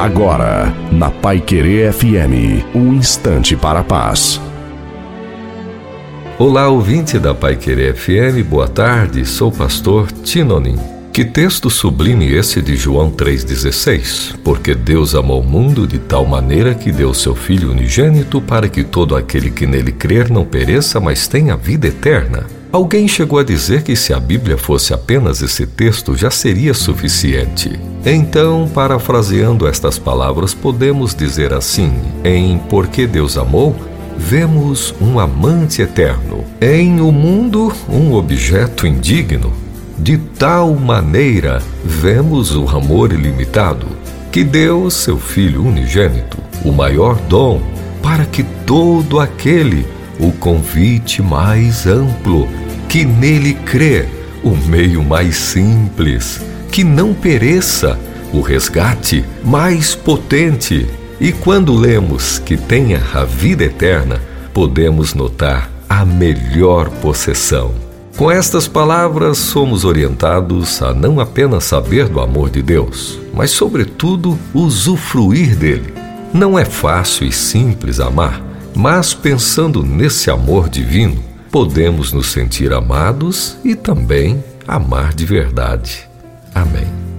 Agora, na Pai Querer FM, um instante para a paz. Olá, ouvinte da Pai Querer FM, boa tarde, sou o pastor Tinonim. Que texto sublime esse de João 3,16? Porque Deus amou o mundo de tal maneira que deu seu Filho unigênito para que todo aquele que nele crer não pereça, mas tenha vida eterna. Alguém chegou a dizer que se a Bíblia fosse apenas esse texto já seria suficiente. Então, parafraseando estas palavras, podemos dizer assim: em Porque Deus amou, vemos um amante eterno, em o mundo, um objeto indigno. De tal maneira, vemos o amor ilimitado, que deu seu Filho unigênito, o maior dom, para que todo aquele o convite mais amplo, que nele crê, o meio mais simples, que não pereça, o resgate mais potente. E quando lemos que tenha a vida eterna, podemos notar a melhor possessão. Com estas palavras, somos orientados a não apenas saber do amor de Deus, mas, sobretudo, usufruir dele. Não é fácil e simples amar mas pensando nesse amor divino, podemos nos sentir amados e também amar de verdade. Amém.